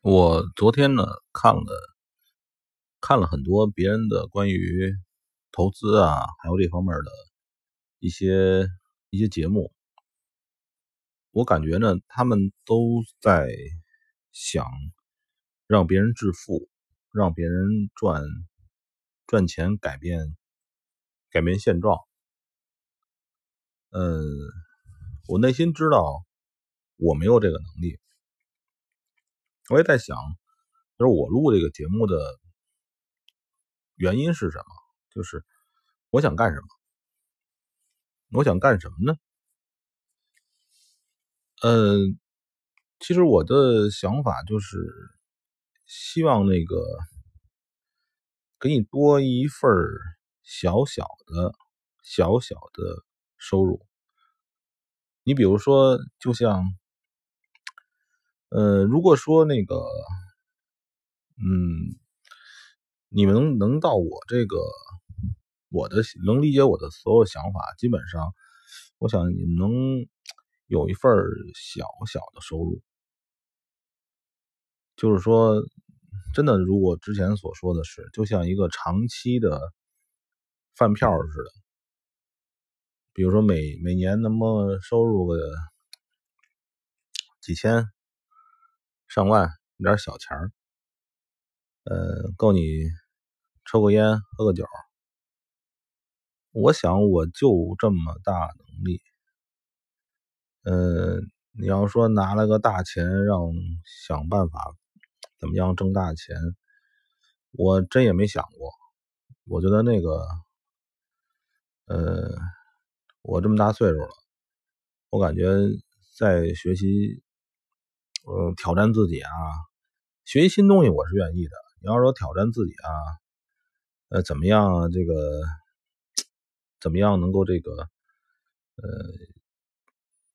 我昨天呢看了看了很多别人的关于投资啊，还有这方面的一些一些节目，我感觉呢，他们都在想让别人致富，让别人赚赚钱，改变改变现状。嗯，我内心知道我没有这个能力。我也在想，就是我录这个节目的原因是什么？就是我想干什么？我想干什么呢？嗯，其实我的想法就是希望那个给你多一份小小的、小小的收入。你比如说，就像。呃，如果说那个，嗯，你们能到我这个，我的能理解我的所有想法，基本上，我想你们能有一份小小的收入，就是说，真的，如果之前所说的是，就像一个长期的饭票似的，比如说每每年能不能收入个几千。上万有点小钱儿，呃，够你抽个烟、喝个酒。我想我就这么大能力。呃，你要说拿了个大钱，让想办法怎么样挣大钱，我真也没想过。我觉得那个，呃，我这么大岁数了，我感觉在学习。呃，挑战自己啊，学习新东西我是愿意的。你要说挑战自己啊，呃，怎么样啊？这个怎么样能够这个呃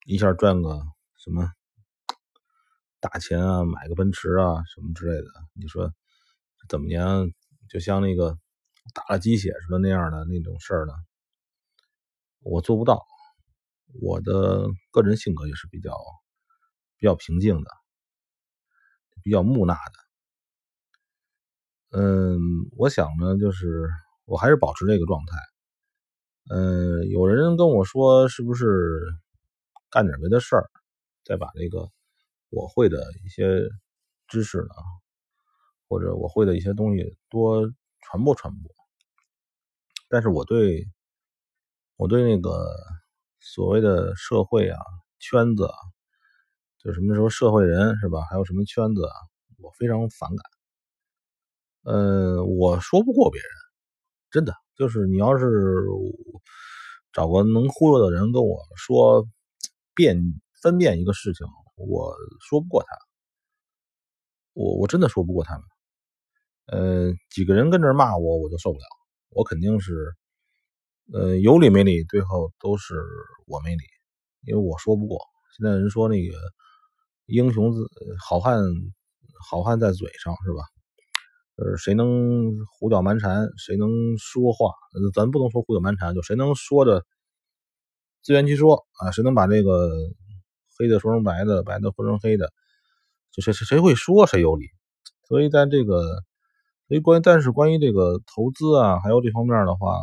一下赚个什么大钱啊，买个奔驰啊什么之类的？你说怎么样？就像那个打了鸡血似的那样的那种事儿呢？我做不到。我的个人性格也是比较比较平静的。比较木讷的，嗯，我想呢，就是我还是保持这个状态。嗯，有人跟我说，是不是干点别的事儿，再把这个我会的一些知识呢，或者我会的一些东西多传播传播。但是我对我对那个所谓的社会啊圈子啊。就什么时候社会人是吧？还有什么圈子？我非常反感。呃，我说不过别人，真的就是你要是找个能忽悠的人跟我说辨分辨一个事情，我说不过他。我我真的说不过他们。呃，几个人跟这骂我，我就受不了。我肯定是，呃，有理没理，最后都是我没理，因为我说不过。现在人说那个。英雄字好汉，好汉在嘴上是吧？呃，谁能胡搅蛮缠，谁能说话？咱不能说胡搅蛮缠，就谁能说的自圆其说啊？谁能把这个黑的说成白的，白的说成黑的？就谁谁谁会说，谁有理。所以在这个，所以关但是关于这个投资啊，还有这方面的话，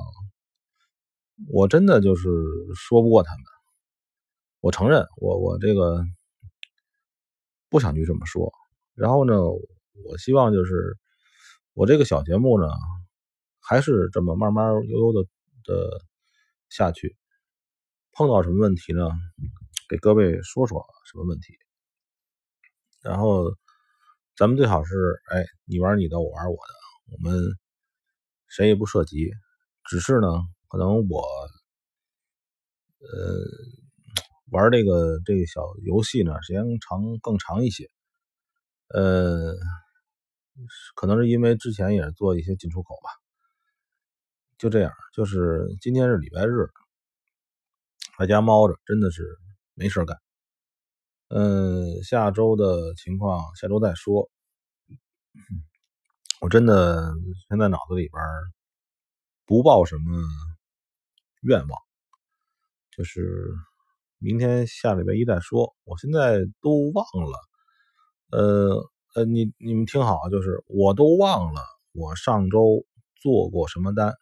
我真的就是说不过他们。我承认，我我这个。不想去这么说，然后呢，我希望就是我这个小节目呢，还是这么慢慢悠悠的的下去。碰到什么问题呢，给各位说说什么问题。然后咱们最好是，哎，你玩你的，我玩我的，我们谁也不涉及。只是呢，可能我，呃。玩这个这个小游戏呢，时间长更长一些，呃，可能是因为之前也做一些进出口吧，就这样。就是今天是礼拜日，在家猫着，真的是没事干。嗯，下周的情况下周再说。我真的现在脑子里边不抱什么愿望，就是。明天下礼拜一再说，我现在都忘了。呃，呃，你你们听好，就是我都忘了我上周做过什么单，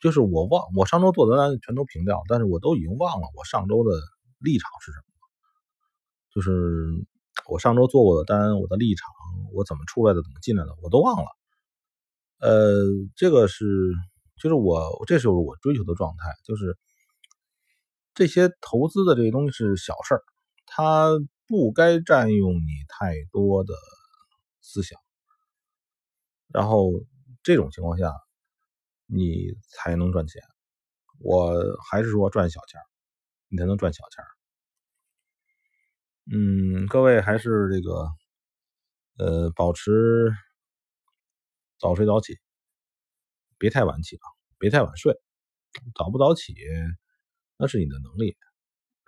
就是我忘我上周做的单全都平掉，但是我都已经忘了我上周的立场是什么，就是我上周做过的单，我的立场，我怎么出来的，怎么进来的，我都忘了。呃，这个是，就是我，这是我追求的状态，就是这些投资的这些东西是小事儿，它不该占用你太多的思想，然后这种情况下，你才能赚钱。我还是说赚小钱你才能赚小钱嗯，各位还是这个，呃，保持。早睡早起，别太晚起啊，别太晚睡。早不早起，那是你的能力，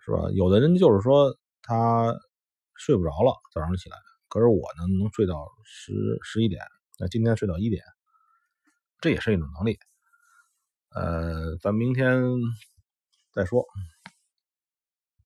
是吧？有的人就是说他睡不着了，早上起来，可是我呢，能睡到十十一点。那今天睡到一点，这也是一种能力。呃，咱明天再说。